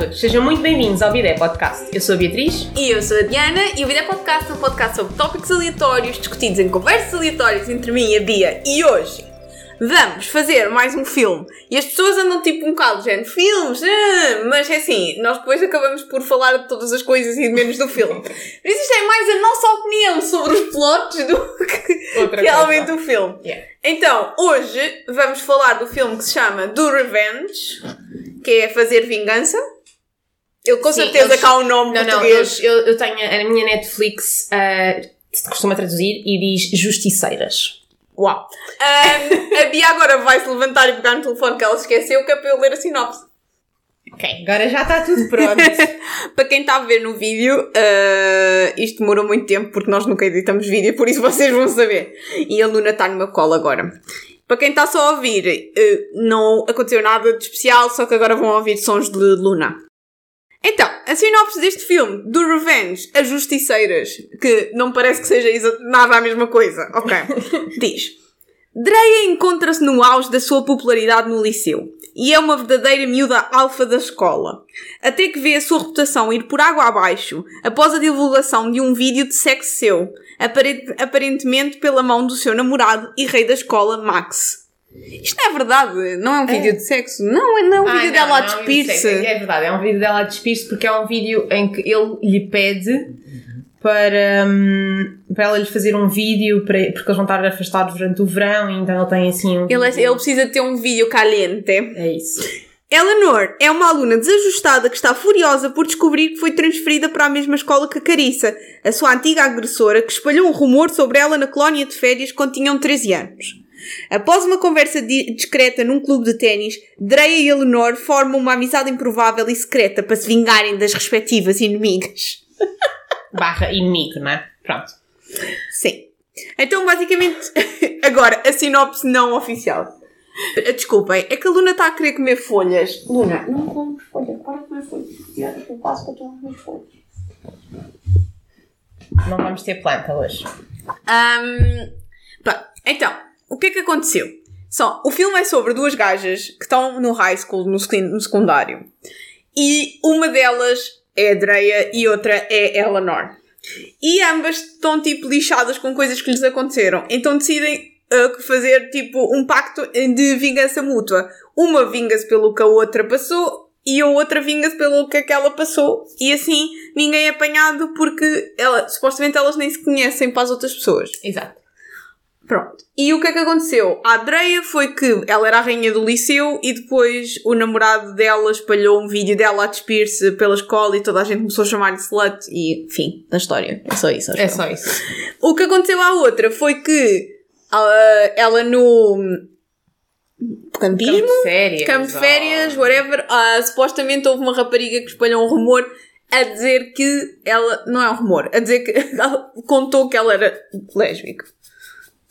Todos, sejam muito bem-vindos ao Bidé Podcast. Eu sou a Beatriz. E eu sou a Diana e o Vida Podcast é um podcast sobre tópicos aleatórios discutidos em conversas aleatórias entre mim e a Bia. E hoje vamos fazer mais um filme. E as pessoas andam tipo um bocado, gente, filmes, ah, mas é assim, nós depois acabamos por falar de todas as coisas e menos do filme. Por isso isto é mais a nossa opinião sobre os plots do que Outra realmente coisa. o filme. Yeah. Então, hoje vamos falar do filme que se chama Do Revenge, que é Fazer Vingança. Ele com Sim, certeza eles- cá o nome Não, não, português. eu, eu tenho a minha Netflix, ah, costuma traduzir e diz Justiceiras. Uau! Ahm, a Bia agora vai se levantar e pegar no telefone que ela esqueceu, que é para eu ler a sinopse. Ok, agora já está tudo pronto. para quem está a ver no vídeo, ah, isto demorou muito tempo porque nós nunca editamos vídeo, por isso vocês vão saber. E a Luna está no meu colo agora. Para quem está só a ouvir, eh, não aconteceu nada de especial, só que agora vão ouvir sons de Luna. Então, a sinopse deste filme, do Revenge, As Justiceiras, que não parece que seja nada a mesma coisa, ok? Diz: Dreia encontra-se no auge da sua popularidade no liceu e é uma verdadeira miúda alfa da escola. Até que vê a sua reputação ir por água abaixo após a divulgação de um vídeo de sexo seu, apare- aparentemente pela mão do seu namorado e rei da escola, Max. Isto não é verdade, não é um vídeo de sexo, não, é- não é um Ah, vídeo não, dela a eu despir-se. sei, É verdade, é um vídeo dela a despir-se porque é um vídeo em que ele lhe pede para, hum, para ela lhe fazer um vídeo para, porque eles vão estar afastados durante o verão e então ele tem assim um. Ele, é- ele precisa ter um vídeo caliente. É isso. Eleanor é uma aluna desajustada que está furiosa por descobrir que foi transferida para a mesma escola que a Carissa, a sua antiga agressora, que espalhou um rumor sobre ela na colónia de férias quando tinham 13 anos. Após uma conversa di- discreta num clube de ténis, Dreia e Eleanor formam uma amizade improvável e secreta para se vingarem das respectivas inimigas. Barra inimigo, não é? Pronto. Sim. Então, basicamente, agora, a sinopse não oficial. Desculpem, é que a Luna está a querer comer folhas. Luna, não comes folhas, para de comer folhas. Eu passo para tu não comer folhas. Não vamos ter planta hoje. Ahm, pronto, então, o que é que aconteceu? Só, o filme é sobre duas gajas que estão no high school, no, no secundário. E uma delas é a Dreia e outra é a Eleanor. E ambas estão, tipo, lixadas com coisas que lhes aconteceram. Então decidem uh, fazer, tipo, um pacto de vingança mútua. Uma vinga-se pelo que a outra passou e a outra vinga-se pelo que aquela passou. E assim, ninguém é apanhado porque ela, supostamente elas nem se conhecem para as outras pessoas. Exato. Pronto. E o que é que aconteceu? A Andreia foi que ela era a rainha do liceu e depois o namorado dela espalhou um vídeo dela a despir-se pela escola e toda a gente começou a chamar-lhe slut e, enfim, na história. É só isso. É só isso. O que aconteceu à outra foi que ah, ela no campismo, Campo de férias. campo de férias, whatever, ah, supostamente houve uma rapariga que espalhou um rumor a dizer que ela, não é um rumor, a dizer que ela contou que ela era lésbica.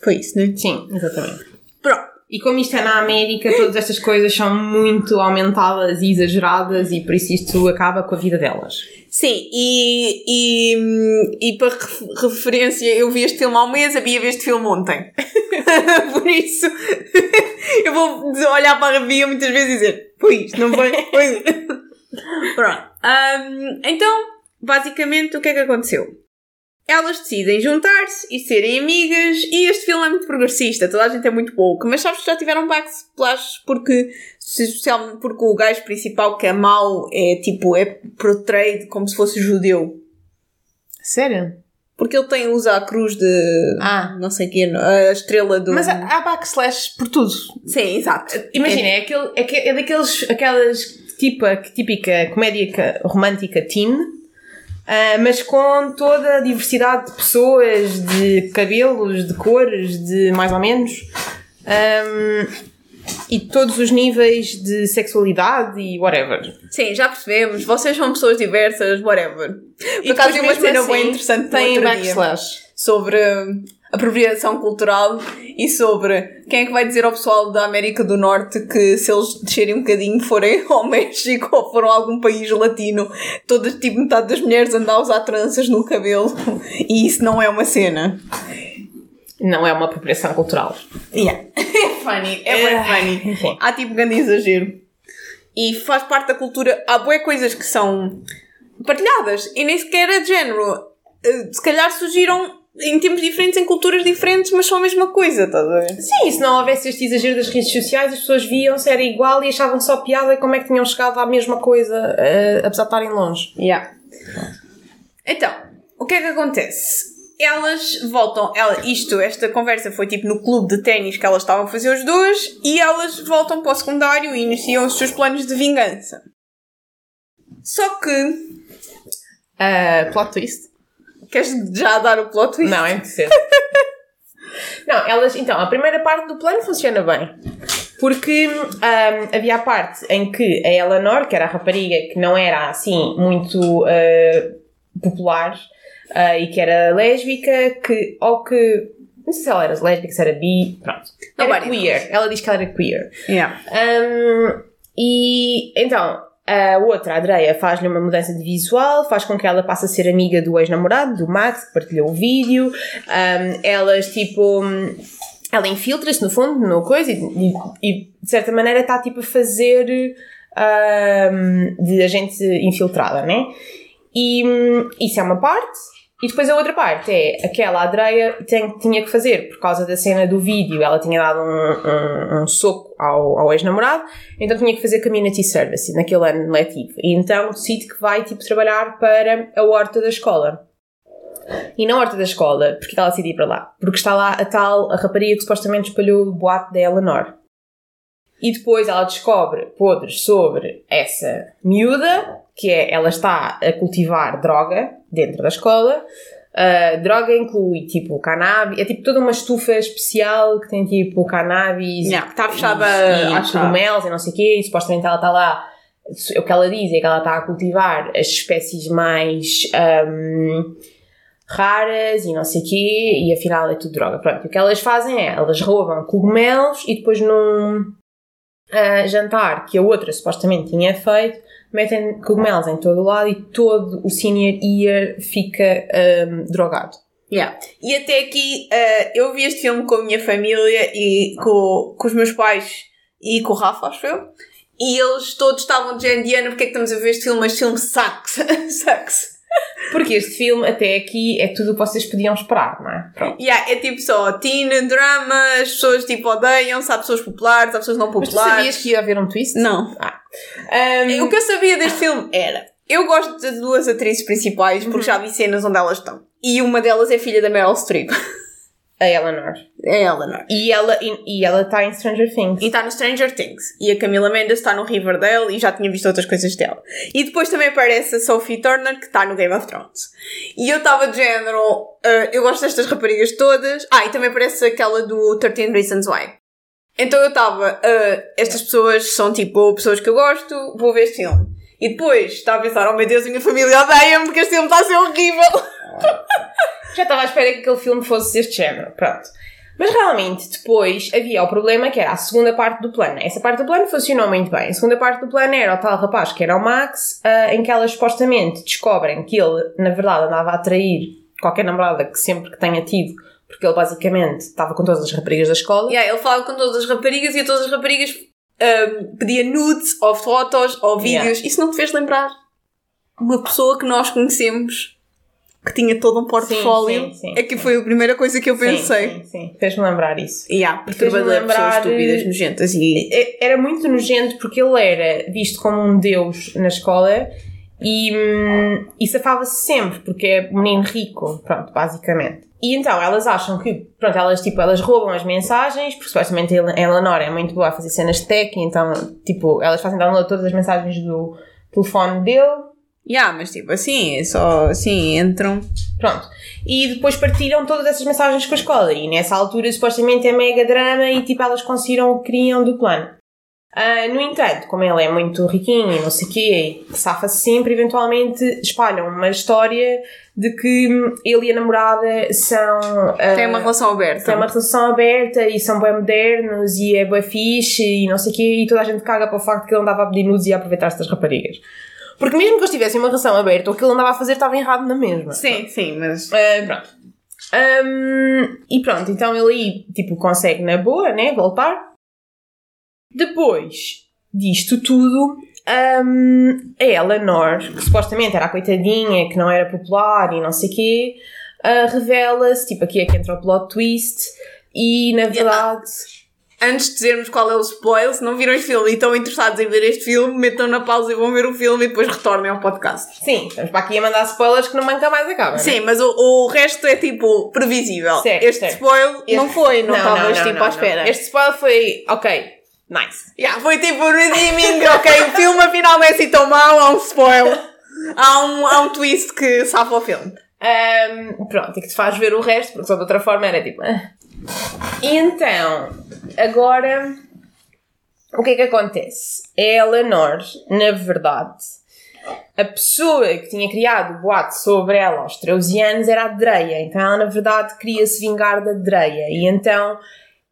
Foi isso, né? Sim, exatamente. Pronto. E como isto é na América, todas estas coisas são muito aumentadas e exageradas e por isso isto acaba com a vida delas. Sim, e, e, e para ref- referência, eu vi este filme há um mês, a Bia viu este filme ontem. Por isso, eu vou olhar para a Bia muitas vezes e dizer: Foi isto, não foi? Foi. Pronto. Ahm, então, basicamente, o que é que aconteceu? Elas decidem juntar-se e serem amigas, e este filme é muito progressista, toda a gente é muito woke, mas sabes que já tiveram backsplash porque, especialmente porque o gajo principal que é mau é tipo, é portrayed como se fosse judeu. Sério? Porque ele tem, usa a cruz de. Ah. Não sei o quê, a estrela do. Mas há, há backslash por tudo. Sim, exato. Imagina, é, aquele, é, é daqueles, aquelas tipo, típica comédia ca- romântica teen, ah, mas com toda a diversidade de pessoas, de cabelos, de cores, de mais ou menos, ahm, e todos os níveis de sexualidade e whatever. Sim, já percebemos. Vocês são pessoas diversas, whatever. Por E acaso uma cena assim, bem interessante tem backslash. sobre apropriação cultural e sobre quem é que vai dizer ao pessoal da América do Norte que se eles descerem um bocadinho forem ao México ou foram a algum país latino, todas, tipo, metade das mulheres andam a usar tranças no cabelo e isso não é uma cena. Não é uma apropriação cultural. Yeah. É funny, é bem É. funny. Sim. Há tipo grande exagero. e faz parte da cultura. Há boas coisas que são partilhadas e nem sequer é de género. Eh, Se calhar surgiram em tempos diferentes, em culturas diferentes, mas são a mesma coisa, estás a ver? Sim, se não houvesse este exagero das redes sociais, as pessoas viam-se, era igual e achavam só piada e como é que tinham chegado à mesma coisa, eh, apesar de estarem longe. Yeah. Então, o que é que acontece? Elas voltam, ela, isto, esta conversa foi tipo no clube de ténis que elas estavam a fazer os dois e elas voltam para o secundário e iniciam os seus planos de vingança. Só que, Uh, plot twist? Queres já dar o plot twist? Não, é cedo. não, elas, então, a primeira parte do plano funciona bem. Porque ahm, havia a parte em que a Eleanor, que era a rapariga que não era assim muito ah, popular ah, e que era lésbica, que, ou que. Não sei se ela era lésbica, se era bi, pronto. Era Nobody queer. Ela diz que ela era queer. Yeah. Um, e então, a outra, a Andrea, faz-lhe uma mudança de visual, faz com que ela passe a ser amiga do ex-namorado, do Max, que partilhou o vídeo. Um, elas, tipo. Ela infiltra-se, no fundo, no coisa, e, e- e, de certa maneira está, tipo, a fazer. um, de agente infiltrada, né? E hum, isso é uma parte. E depois a outra parte é aquela a Andrea tem, tinha que fazer por causa da cena do vídeo. Ela tinha dado um, um, um soco ao, ao ex-namorado, então tinha que fazer community service naquele ano letivo. E então decide que vai tipo, trabalhar para a horta da escola. E na horta da escola, porque ela decide ir para lá? Porque está lá a tal a rapariga que supostamente espalhou o boato da Eleanor. E depois ela descobre podres sobre essa miúda, que é ela está a cultivar droga dentro da escola. A droga inclui tipo cannabis, é tipo toda uma estufa especial que tem tipo cannabis Yeah, está fechada e, chave. cogumelos e não sei o quê, e supostamente ela está lá. O que ela diz é que ela está a cultivar as espécies mais hum, raras e não sei o quê, e afinal é tudo droga. Pronto, o que elas fazem é, elas roubam cogumelos e depois num ah, jantar que a outra supostamente tinha feito, metem cogumelos em todo o lado e todo o senior year fica hum, drogado. Yeah. E até aqui, eh, eu vi este filme com a minha família e com, com os meus pais e com o Rafa, acho eu. E eles todos estavam de género, Diana, porque é que estamos a ver este filme? Este filme sucks. sucks. Porque este filme até aqui é tudo o que vocês podiam esperar, não é? Pronto. Yeah, é tipo só teen, drama, as pessoas tipo odeiam-se, há pessoas populares, há pessoas não Mas tu populares. sabias que ia haver um twist? Não. Ah. Hum, O que eu sabia deste filme era. Eu gosto das duas atrizes principais porque já vi cenas onde elas estão. E uma delas é filha da Meryl Streep. a Eleanor. É a Eleanor. E ela e, e ela está em Stranger Things. E está no Stranger Things. E a Camila Mendes está no Riverdale e já tinha visto outras coisas dela. E depois também aparece a Sophie Turner que está no Game of Thrones. E eu estava de género. ah, eu gosto destas raparigas todas. Ah, e também aparece aquela do 13 Reasons Why. Então eu estava. ah, estas pessoas são tipo pessoas que eu gosto, vou ver este filme. E depois estava a pensar: oh meu Deus, a minha família odeia-me porque este filme está a ser horrível. Já estava à espera que aquele filme fosse deste género. Pronto. Mas realmente, depois havia o problema que era a segunda parte do plano. Essa parte do plano funcionou muito bem. A segunda parte do plano era o tal rapaz que era o Max, ah, em que elas supostamente descobrem que ele, na verdade, andava a atrair qualquer namorada que sempre que tenha tido, porque ele basicamente estava com todas as raparigas da escola. Yeah, ele falava com todas as raparigas e a todas as raparigas ahm, pedia nudes, ou fotos, ou vídeos. Yeah. Isso não te fez lembrar uma pessoa que nós conhecemos que tinha todo um portfólio? sim, sim, é que sim. foi a primeira coisa que eu pensei. Sim, sim, sim. Fez-me lembrar isso. Yeah, Fez-me perturbador, pessoas lembrar, estúpidas, nojentas e... Era muito nojento porque ele era visto como um deus na escola e, hum, e safava-se sempre porque é menino rico, pronto, basicamente. E então elas acham que, pronto, elas tipo, elas roubam as mensagens, porque supostamente a Eleanor é muito boa a fazer cenas de tech, então tipo, elas fazem download todas as mensagens do telefone dele Yeah, mas tipo assim, é só assim, entram... Pronto. E depois partilham todas essas mensagens com a escola. E nessa altura, supostamente, é mega drama e tipo, elas conseguiram o que queriam do plano. Ah, no entanto, como ele é muito riquinho e não sei o quê, e safa-se sempre, eventualmente espalham uma história de que ele e a namorada são. ah, Tem uma relação aberta. têm uma relação aberta e são bem modernos e é bem fixe e não sei o quê, e toda a gente caga para o facto que ele andava a pedir nudes e a aproveitar-se das raparigas. Porque mesmo que eles tivessem uma relação aberta, o que ele andava a fazer estava errado na mesma. Sim, sim, mas... Ah, pronto. Ahm, e pronto, então ele aí, tipo, consegue na boa, né, voltar. Depois, disto tudo, um, a Eleanor, que supostamente era a coitadinha, que não era popular e não sei o quê, uh, revela-se, tipo, aqui é que entra o plot twist, e na verdade. Antes de dizermos qual é o spoiler, se não viram este filme e estão interessados em ver este filme, metam na pausa e vão ver o filme e depois retornem ao podcast. Sim, estamos para aqui a mandar spoilers que nunca mais acabam. Sim, mas o, o resto é tipo previsível. Certo, este certo. spoiler Este- não foi, não estavas não, tipo não, à não. espera. Este spoiler foi, ok, nice. Yeah, foi tipo redeeming, ok, o filme afinal não é assim tão mau, há um spoiler. Há um, há um twist que safa o filme. Um, pronto, e que te faz ver o resto, porque só de outra forma era tipo. ah. E então, agora, o que é que acontece? A Eleanor, na verdade, a pessoa que tinha criado o boato sobre ela aos 13 anos era a Dreia. Então ela, na verdade, queria se vingar da Dreia. E então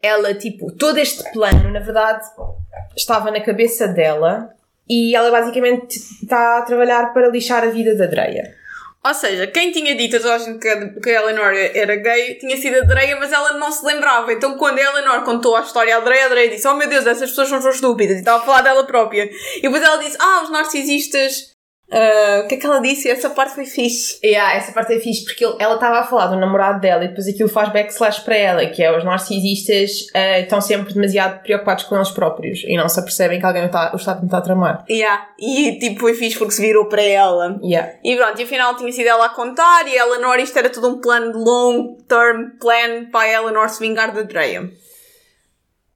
ela, tipo, todo este plano, na verdade, estava na cabeça dela. E ela basicamente está a trabalhar para lixar a vida da Dreia. Ou seja, quem tinha dito a toda gente que a, Eleanor era gay tinha sido a Dreia, mas ela não se lembrava. Então, quando a Eleanor contou a história à Dreia, a Dreia disse: Oh meu Deus, essas pessoas são estúpidas. E estava a falar dela própria. E depois ela disse: Ah, os narcisistas. Ah, o que é que ela disse? Essa parte foi fixe. Yeah, essa parte é fixe porque ele- ela estava a falar do namorado dela e depois aquilo faz backslash para ela, que é os narcisistas eh, estão sempre demasiado preocupados com eles próprios e não se apercebem que alguém o está, o está a tentar tramar. Yeah. E tipo, foi fixe porque se virou para ela. Yeah. E pronto, e afinal tinha sido ela a contar e a Eleanor, isto era tudo um plano de long term plan para a Eleanor se vingar da Dreia.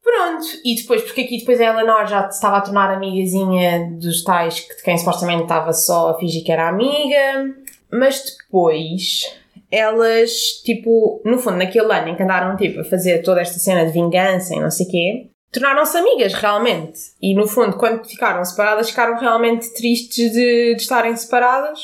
Pronto, e depois, porque aqui depois a Eleanor já estava a tornar amigazinha dos tais que- de quem supostamente estava só a fingir que era amiga, mas depois elas, tipo, no fundo, naquele ano em que andaram tipo, a fazer toda esta cena de vingança e não sei o quê, tornaram-se amigas realmente. E no fundo, quando ficaram separadas, ficaram realmente tristes de, de estarem separadas.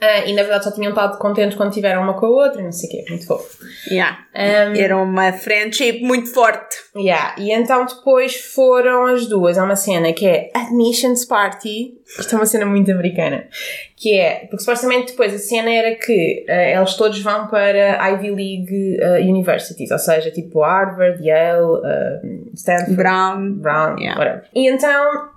Ah, e na verdade só tinham estado contentes quando tiveram uma com a outra e não sei o quê, muito fofo. Yeah. Um, Era uma friendship muito forte. Yeah, e então depois foram as duas a uma cena que é Admissions Party. Isto é uma cena muito americana. Que é, porque supostamente depois a cena era que eh, eles todos vão para Ivy League eh, Universities, ou seja, tipo Harvard, Yale, Stanford, Brown. Brown, Yeah. whatever. E então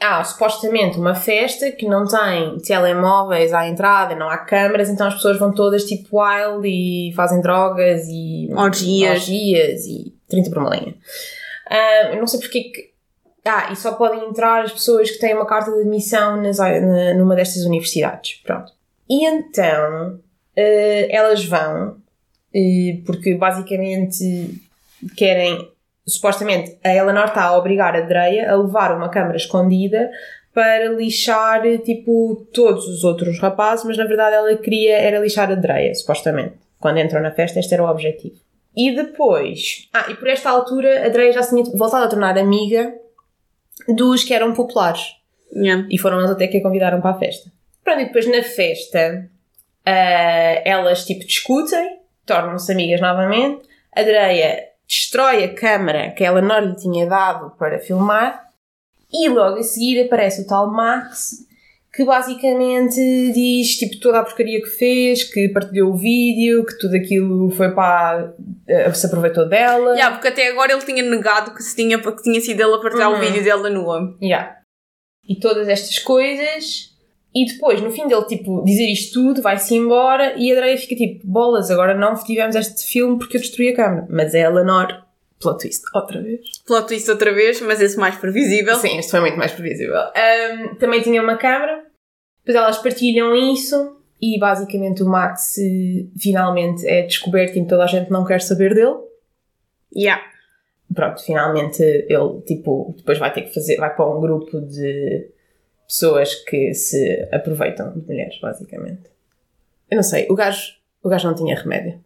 há supostamente uma festa que não tem telemóveis à entrada, não há câmaras, então as pessoas vão todas tipo wild e fazem drogas e Orgias. orgias e 30 por uma linha. Ah, eu não sei porque que. Ah, e só podem entrar as pessoas que têm uma carta de admissão nas, na- numa destas universidades. Pronto. E então eh, elas vão, eh, porque basicamente querem. Supostamente a Eleanor está a obrigar a Dreia a levar uma câmara escondida para lixar tipo todos os outros rapazes, mas na verdade ela queria era lixar a Dreia, supostamente. Quando entram na festa, este era o objetivo. E depois. Ah, e por esta altura a Dreia já se tinha voltado a tornar amiga dos que eram populares. Yeah. E foram eles até que a convidaram para a festa. Pronto, e depois na festa ah, elas tipo discutem, tornam-se amigas novamente. A Dreia destrói a câmara que ela não lhe tinha dado para filmar. E logo a seguir aparece o tal Max que basicamente diz tipo toda a porcaria que fez, que partilhou o vídeo, que tudo aquilo foi para. eh, se aproveitou dela. Yeah, porque até agora ele tinha negado que, se tinha, que tinha sido ele a partilhar o Uhum. vídeo dela nua. Yeah. E todas estas coisas. E depois, no fim dele, tipo, dizer isto tudo, vai-se embora e a Dreia fica tipo, bolas, agora não tivemos este filme porque eu destruí a câmera. Mas é a Eleanor, plot twist, outra vez. Plot twist outra vez, mas esse mais previsível. Sim, isto foi muito mais previsível. Ahm, também tinha uma câmera, depois elas partilham isso e basicamente o Max eh, finalmente é descoberto e toda a gente não quer saber dele. Yeah. pronto, finalmente ele, tipo, depois vai ter que fazer, vai para um grupo de pessoas que se aproveitam de mulheres, basicamente. Eu não sei, o gajo, o gajo não tinha remédio.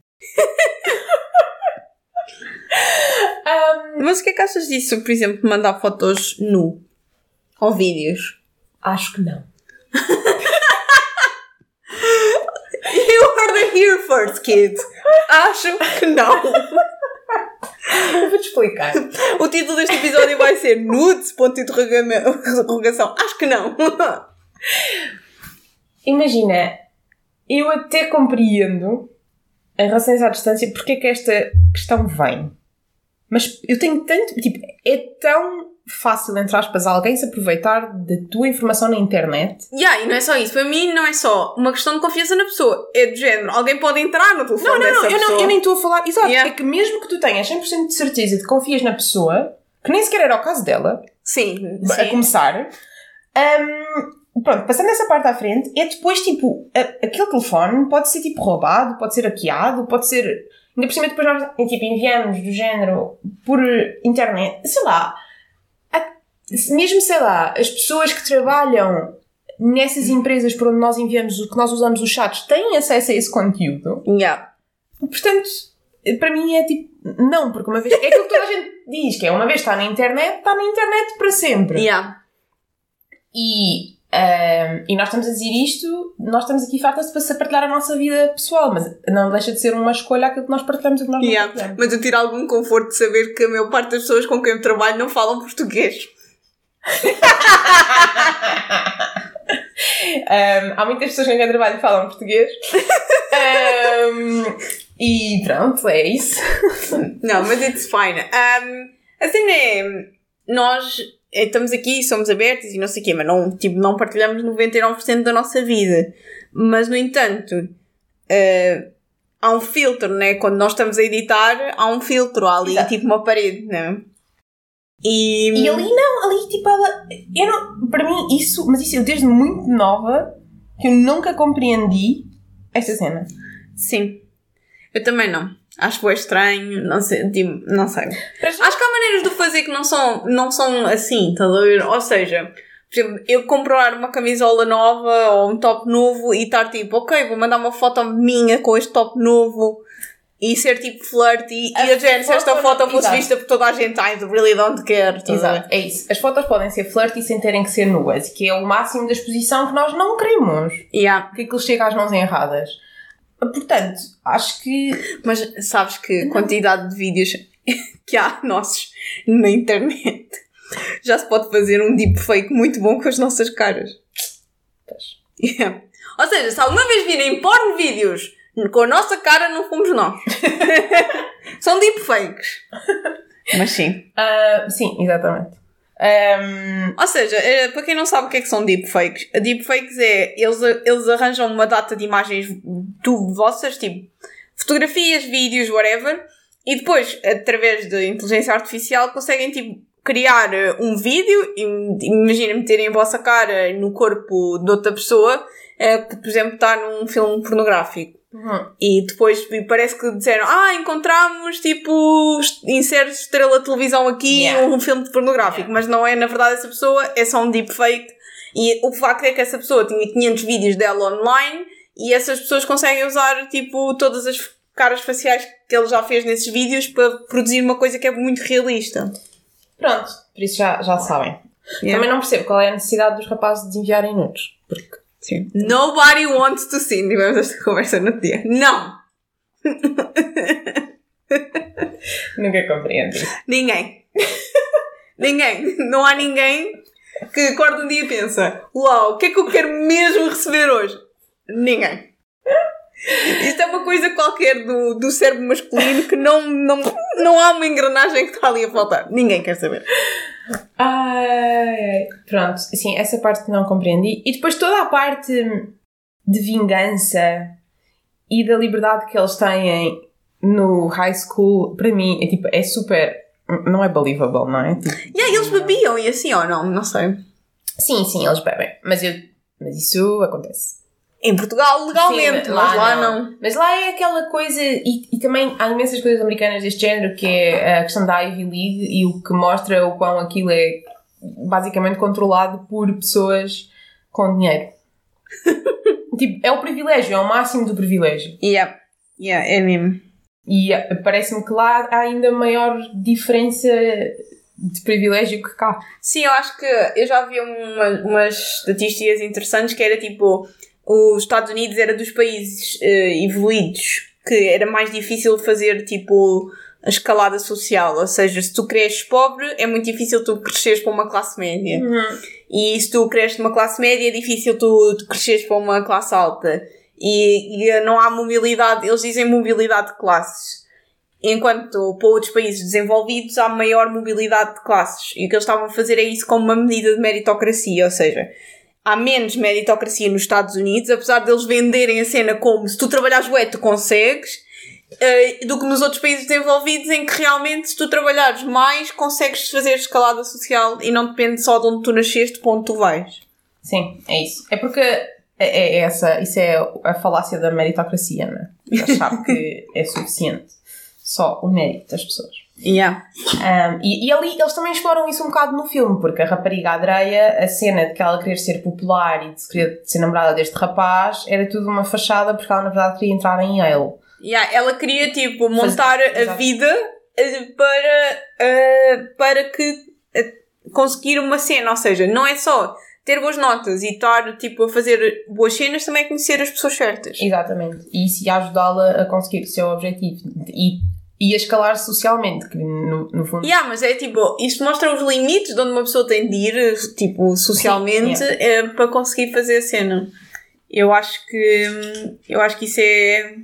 Ahm, Mas o que é que achas disso, por exemplo, mandar fotos nu? Ou vídeos? acho que não. You heard it here first, kid. Acho que não. Vou-te explicar. O título deste episódio vai ser Nudes, ponto de interrogação. Acho que não. Imagina, eu até compreendo, em relação à distância, porque é que esta questão vem. Mas eu tenho tanto. Tipo, é tão fácil, entre aspas, alguém se aproveitar da tua informação na internet. Yeah, e não é só isso. Para mim, não é só uma questão de confiança na pessoa. É do género. Alguém pode entrar no telefone Não, não, dessa não, eu, pessoa. não, eu nem estou a falar. Exato, Yeah. é que mesmo que tu tenhas 100% de certeza de que confias na pessoa, que nem sequer era o caso dela, Sim, a sim. começar, hum, pronto, passando essa parte à frente, é depois tipo, a- aquele telefone pode ser tipo roubado, pode ser hackeado, pode ser. Ainda por cima, depois nós tipo, enviamos do género por internet, sei lá, mesmo sei lá, as pessoas que trabalham nessas empresas por onde nós enviamos, o que nós usamos os chats, têm acesso a esse conteúdo. Yeah. Portanto, para mim é tipo, não, porque uma vez. É aquilo que toda a gente diz, que é uma vez está na internet, está na internet para sempre. Yeah. E, ahm, e nós estamos a dizer isto, nós estamos aqui fartas para partilhar a nossa vida pessoal, mas não deixa de ser uma escolha aquilo que nós partilhamos e que nós não Yeah. partilhamos. Mas eu tiro algum conforto de saber que a maior parte das pessoas com quem eu trabalho não falam português. Ahm, há muitas pessoas com quem trabalho que falam português. Ahm, e pronto, é isso. Não, mas it's fine. Um, a cena é. Nós eh, estamos aqui, somos abertos e não sei o quê, mas não, tipo, não partilhamos 99% da nossa vida. Mas, no entanto, eh, há um filtro, né? Quando nós estamos a editar, há um filtro há ali, Exato. tipo uma parede, né? E. E ali não, ali tipo ela. Eu não, para mim, isso, mas isso eu desde muito nova que eu nunca compreendi esta cena. Sim. Eu também não. Acho que estranho, não sei, tipo, não sei. Acho que há maneiras de fazer que não são, não são assim, estás a ver? Ou seja, por exemplo, eu comprar uma camisola nova ou um top novo e estar tipo, ok, vou mandar uma foto minha com este top novo e ser tipo flirty A e a gente, se esta foto- fosse exato. vista por toda a gente, I really don't care. Exato, é isso. As fotos podem ser flirty sem terem que ser nuas, que é o máximo da exposição que nós não queremos. Yeah. Que aquilo chega às mãos erradas. Portanto, acho que. Mas sabes que a quantidade de vídeos que há nossos na internet já se pode fazer um deepfake muito bom com as nossas caras. Pois. Yeah. Ou seja, se alguma vez virem porn vídeos com a nossa cara, não fomos nós. São deepfakes. Mas sim. ah, sim, exatamente. Ahm, Ou seja, eh, para quem não sabe o que é que são deepfakes, deepfakes é eles, eles arranjam uma data de imagens tu, vossas, tipo fotografias, vídeos, whatever, e depois, através da inteligência artificial, conseguem tipo criar eh, um vídeo, im- imagina meterem a vossa cara no corpo de outra pessoa, eh, que por exemplo está num filme pornográfico. Uhum. E depois parece que disseram, ah, encontramos tipo, insere estrela de televisão aqui, Yeah. um filme de pornográfico, mas não é na verdade essa pessoa, é só um deepfake. E o facto é que essa pessoa tinha 500 vídeos dela online e essas pessoas conseguem usar tipo todas as caras faciais que ele já fez nesses vídeos para produzir uma coisa que é muito realista. Pronto, por isso já, já sabem. Yeah. Também não percebo qual é a necessidade dos rapazes de enviarem nudes. Porque. Sim. Nobody wants to see. Tivemos esta conversa no dia. Não! Nunca compreendi. Ninguém. ninguém. Não há ninguém que acorda um dia e pensa: Uau, o que é que eu quero mesmo receber hoje? Ninguém. Isto é uma coisa qualquer do, do cérebro masculino que não, não, não há uma engrenagem que está ali a faltar. Ninguém quer saber. Ai, ai. Pronto, sim, essa parte não compreendi. E depois toda a parte de vingança e da liberdade que eles têm no high school, para mim, é tipo, é super. Não é believable, não é? Tipo, E aí eles bebiam e assim ou não? Não sei. sim, sim, eles bebem. Mas, eu, mas isso acontece. Em Portugal, legalmente, Sim, mas lá não. Mas lá é aquela coisa, e, e também há imensas coisas americanas deste género, que é a questão da Ivy League e o que mostra o quão aquilo é basicamente controlado por pessoas com dinheiro. tipo, é o privilégio, é o máximo do privilégio. Yeah. Yeah, é mesmo. E eh, parece-me que lá há ainda maior diferença de privilégio que cá. Sim, eu acho que eu já vi uma, umas estatísticas interessantes que era tipo os Estados Unidos era dos países eh, evoluídos que era mais difícil fazer tipo a escalada social, ou seja, se tu cresces pobre é muito difícil tu cresceres para uma classe média. E se tu cresces numa classe média é difícil tu, tu cresceres para uma classe alta. E, e não há mobilidade, eles dizem mobilidade de classes. Enquanto para outros países desenvolvidos há maior mobilidade de classes. E o que eles estavam a fazer é isso como uma medida de meritocracia, ou seja, há menos meritocracia nos Estados Unidos, apesar deles venderem a cena como se tu trabalhares bué, tu consegues, uh, do que nos outros países desenvolvidos em que realmente se tu trabalhares mais consegues fazer escalada social e não depende só de onde tu nasceste para onde tu vais. Sim, é isso. É porque é, é essa, isso é a falácia da meritocracia, não é? Achar que é suficiente só o mérito das pessoas. Yeah. Um, e, e, ali eles também exploram isso um bocado no filme, porque a rapariga Adreia, a cena de que ela querer ser popular e de querer ser namorada deste rapaz, era tudo uma fachada porque ela na verdade queria entrar em Yale. Yeah, ela queria tipo montar Faz... a vida eh, para, uh, para que uh, conseguir uma cena, ou seja, não é só ter boas notas e estar tipo a fazer boas cenas, também é conhecer as pessoas certas. Exatamente. E isso ia ajudá-la a conseguir o seu objetivo. E e a escalar socialmente, que no, no fundo. Yeah, mas é tipo, isto mostra os limites de onde uma pessoa tem de ir, tipo, socialmente, Sim, yeah. é, para conseguir fazer a cena. Eu acho que eu acho que isso é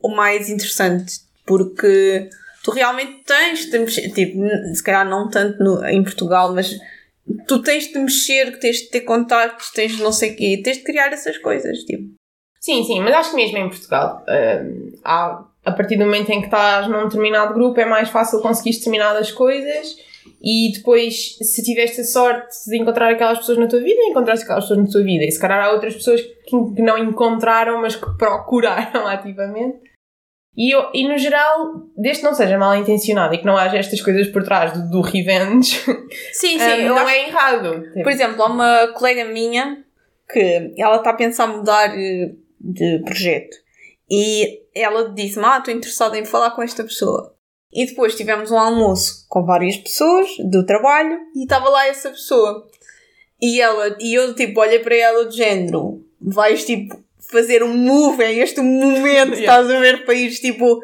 o mais interessante, porque tu realmente tens de mexer, tipo, se calhar não tanto no, em Portugal, mas tu tens de mexer, tens de ter contactos, tens de não sei o quê, tens de criar essas coisas, tipo. Sim, sim, mas acho que mesmo em Portugal uh, há a partir do momento em que estás num determinado grupo é mais fácil conseguir determinadas coisas e depois, se tiveste a sorte de encontrar aquelas pessoas na tua vida, encontraste aquelas pessoas na tua vida. E se calhar há outras pessoas que, não encontraram, mas que procuraram ativamente. E, eu, e no geral, desde que não seja mal intencionado e que não haja estas coisas por trás do, do revenge, sim, sim, um, não acho... é errado. Por exemplo, há uma colega minha que ela está a pensar mudar eh, de projeto. E ela disse-me: Ah, estou interessada em falar com esta pessoa. E depois tivemos um almoço com várias pessoas do trabalho e estava lá essa pessoa. E ela, e eu tipo, olhei para ela de género, vais tipo fazer um move em este momento, yeah. estás a ver, para ir tipo,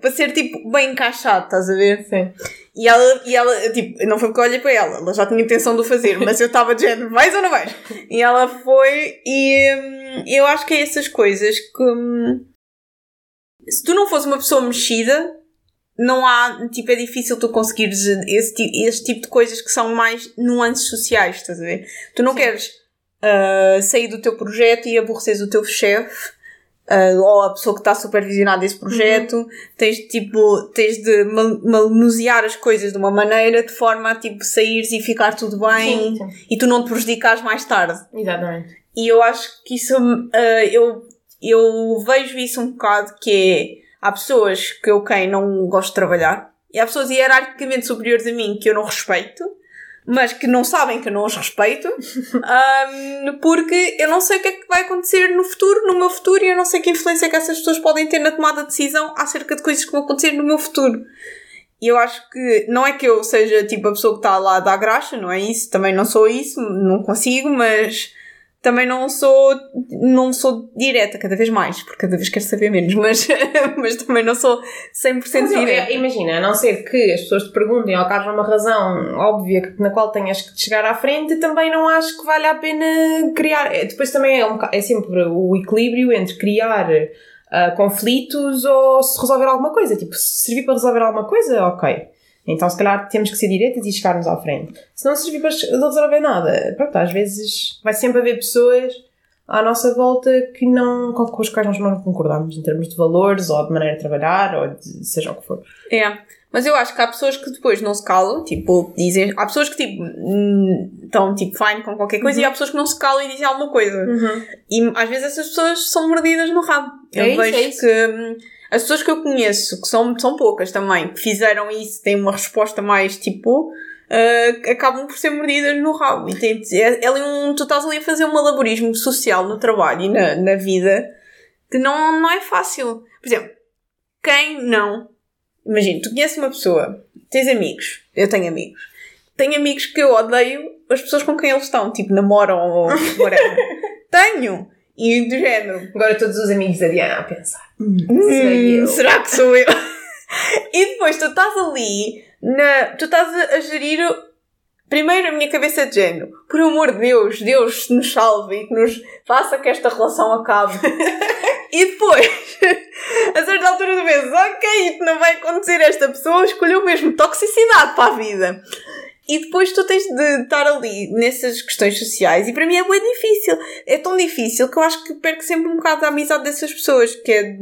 para ser tipo bem encaixado, estás a ver? Sim. E ela, e ela, tipo, não foi porque eu olhei para ela, ela já tinha intenção de o fazer, mas eu estava de género, vais ou não vais? E ela foi, e hum, eu acho que é essas coisas que. Hum, se tu não fosse uma pessoa mexida, não há, tipo, é difícil tu conseguires esse, esse tipo de coisas que são mais nuances sociais, estás a ver? Tu não Sim. queres uh, sair do teu projeto e aborreceres o teu chefe uh, ou a pessoa que está supervisionada esse projeto, uhum. tens tipo, tens de manusear as coisas de uma maneira de forma a tipo saíres e ficar tudo bem sim, sim. e tu não te prejudicares mais tarde. Exatamente. E eu acho que isso, uh, eu, eu vejo isso um bocado que é, há pessoas que eu quem não gosto de trabalhar e há pessoas hierarquicamente superiores a mim que eu não respeito mas que não sabem que eu não os respeito, um, porque eu não sei o que é que vai acontecer no futuro, no meu futuro, e eu não sei que influência é que essas pessoas podem ter na tomada de decisão acerca de coisas que vão acontecer no meu futuro. E eu acho que não é que eu seja tipo a pessoa que está lá a dar graxa, não é isso, também não sou isso, não consigo, mas também não sou, não sou direta cada vez mais, porque cada vez quero saber menos, mas, mas também não sou 100% mas direta. Imagina, a não ser que as pessoas te perguntem ou que haja uma razão óbvia na qual tenhas que chegar à frente, também não acho que vale a pena criar. É, depois também é, um, é sempre o equilíbrio entre criar uh, conflitos ou se resolver alguma coisa. Tipo, se servir para resolver alguma coisa, ok. Então, se calhar, temos que ser direitas e chegarmos à frente. Se não servir para resolver nada, pronto, às vezes vai sempre haver pessoas à nossa volta que não, com as quais nós não concordamos em termos de valores ou de maneira de trabalhar ou de seja o que for. É. Mas eu acho que há pessoas que depois não se calam, tipo, dizem. Há pessoas que tipo, hum, estão tipo fine com qualquer coisa uhum. e há pessoas que não se calam e dizem alguma coisa. Uhum. E às vezes essas pessoas são mordidas no rabo. Eu é vejo isso, é que. As pessoas que eu conheço, que são, são poucas também, que fizeram isso, têm uma resposta mais tipo. Uh, acabam por ser mordidas no rabo. E tem, é, é um, tu estás ali a fazer um malabarismo social no trabalho e na, na vida que não, não é fácil. Por exemplo, quem não. Imagina, tu conheces uma pessoa, tens amigos, eu tenho amigos. Tenho amigos que eu odeio as pessoas com quem eles estão, tipo, namoram ou whatever. tenho! E do género. Agora todos os amigos da Diana a pensar. Hum, hum será que sou eu? e depois tu estás ali, na, tu estás a, gerir Primeiro a minha cabeça de género, por amor de Deus, Deus nos salve e que nos faça que esta relação acabe. E depois, a certa altura tu pensas, ok, isto não vai acontecer, esta pessoa escolheu mesmo toxicidade para a vida. E depois tu tens de estar ali nessas questões sociais e para mim é bem difícil. É tão difícil que eu acho que perco sempre um bocado a amizade dessas pessoas, que é...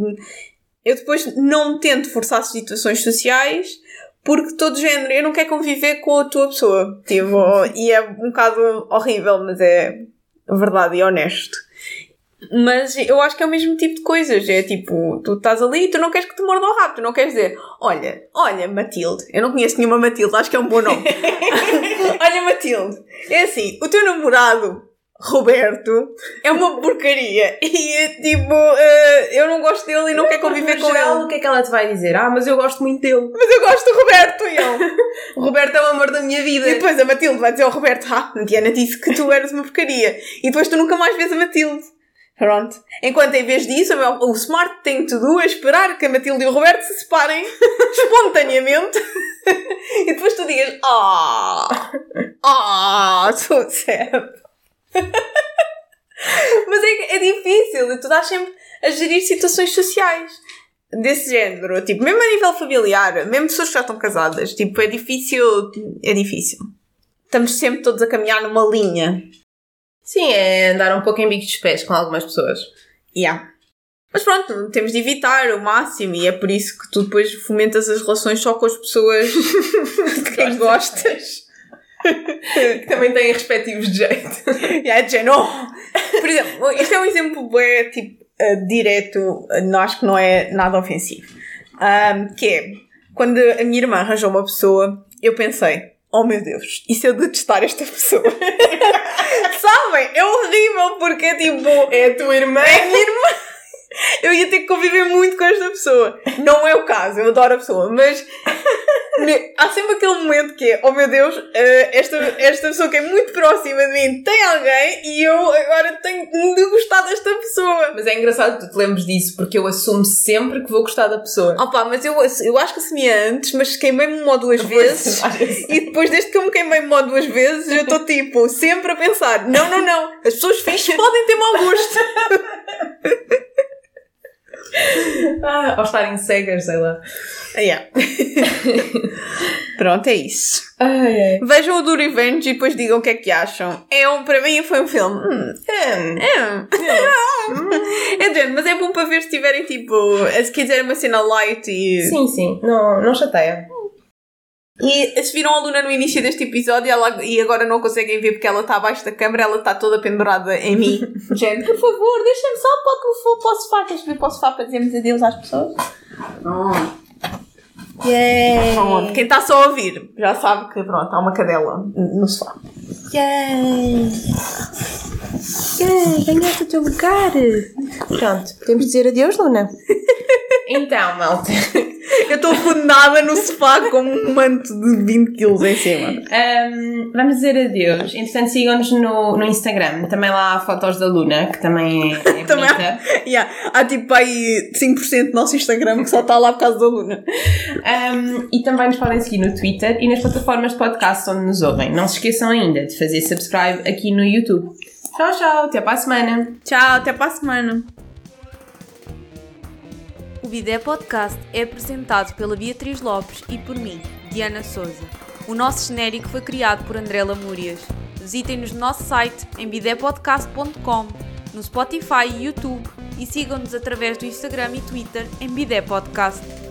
Eu depois não tento forçar situações sociais porque todo género, eu não quero conviver com a tua pessoa. Tipo, e é um bocado horrível, mas é verdade e honesto. Mas eu acho que é o mesmo tipo de coisas. É tipo, tu estás ali e tu não queres que te morda o rabo. Tu não queres dizer, olha, olha, Matilde. Eu não conheço nenhuma Matilde, acho que é um bom nome. olha, Matilde. É assim, o teu namorado, Roberto, é uma porcaria. E é tipo, uh, eu não gosto dele e não quero conviver com geral, ele. O que é que ela te vai dizer? Ah, mas eu gosto muito dele. Mas eu gosto do Roberto e eu. O Roberto é o amor da minha vida. E depois a Matilde vai dizer ao Roberto, ah, Diana disse que tu eras uma porcaria. E depois tu nunca mais vês a Matilde. Pronto. Enquanto em vez disso, o smart thing to do é esperar que a Matilde e o Roberto se separem espontaneamente. e depois tu digas, ah, ah, so sad. Mas é, é difícil e tu estás sempre a gerir situações sociais desse género. Tipo, mesmo a nível familiar, mesmo pessoas que já estão casadas, tipo, é difícil, é difícil. Estamos sempre todos a caminhar numa linha. Sim, é andar um pouco em bicos dos pés com algumas pessoas. Yeah. Mas pronto, temos de evitar o máximo e é por isso que tu depois fomentas as relações só com as pessoas de quem gostas. que também têm respectivos de jeito. yeah, de género. Por exemplo, isto é um exemplo bem, tipo, uh, direto, uh, acho que não é nada ofensivo. Um, que é, quando a minha irmã arranjou uma pessoa, eu pensei, oh meu Deus, e se eu detestar esta pessoa? Sabem? É horrível porque é tipo. É a tua irmã? É a minha irmã! Eu ia ter que conviver muito com esta pessoa. Não é o caso, eu adoro a pessoa, mas há sempre aquele momento que é, oh meu Deus, eh, esta, esta pessoa que é muito próxima de mim tem alguém e eu agora tenho de gostar desta pessoa. Mas é engraçado que tu te lembres disso, porque eu assumo sempre que vou gostar da pessoa. Opa, mas eu, eu acho que assumia antes, mas queimei-me uma ou duas vezes e depois desde que eu me queimei uma ou duas vezes eu estou tipo, sempre a pensar, não, não, não, as pessoas fixas podem ter mau gosto. Ah, ou estarem cegas, sei lá. Yeah. Pronto, é isso. Ai, ai. Vejam o do Revenge e depois digam o que é que acham. É um, para mim foi um filme. Hum, Hum. é. É de mas é bom para ver se tiverem tipo. Se quiserem uma cena light e. Sim, sim. Não, não chateia. E se viram a Luna no início deste episódio ela, e agora não conseguem ver porque ela está abaixo da câmera, ela está toda pendurada em mim. Gente, por favor, deixem-me só para o para o sofá. Queres ver para o sofá para dizermos adeus às pessoas? Yay! Pronto, quem está só a ouvir já sabe que pronto, há uma cadela no sofá. Yay! Yay! Ganhaste o teu lugar! Pronto, podemos dizer adeus, Luna? então, malta. Eu estou condenada no sofá com um manto de 20 quilos em cima. Um, vamos dizer adeus. Entretanto, sigam-nos no, no Instagram. Também lá há fotos da Luna, que também é, é Também bonita. há, yeah, há tipo aí 5% do nosso Instagram que só está lá por causa da Luna. Um, e também nos podem seguir no Twitter e nas plataformas de podcast onde nos ouvem. Não se esqueçam ainda de fazer subscribe aqui no YouTube. Tchau, tchau. Até para a semana. Tchau, até para a semana. O Bidé Podcast é apresentado pela Beatriz Lopes e por mim, Diana Souza. O nosso genérico foi criado por André Lamúrias. Visitem-nos no nosso site em bidépodcast.com, no Spotify e YouTube e sigam-nos através do Instagram e Twitter em Bidé Podcast.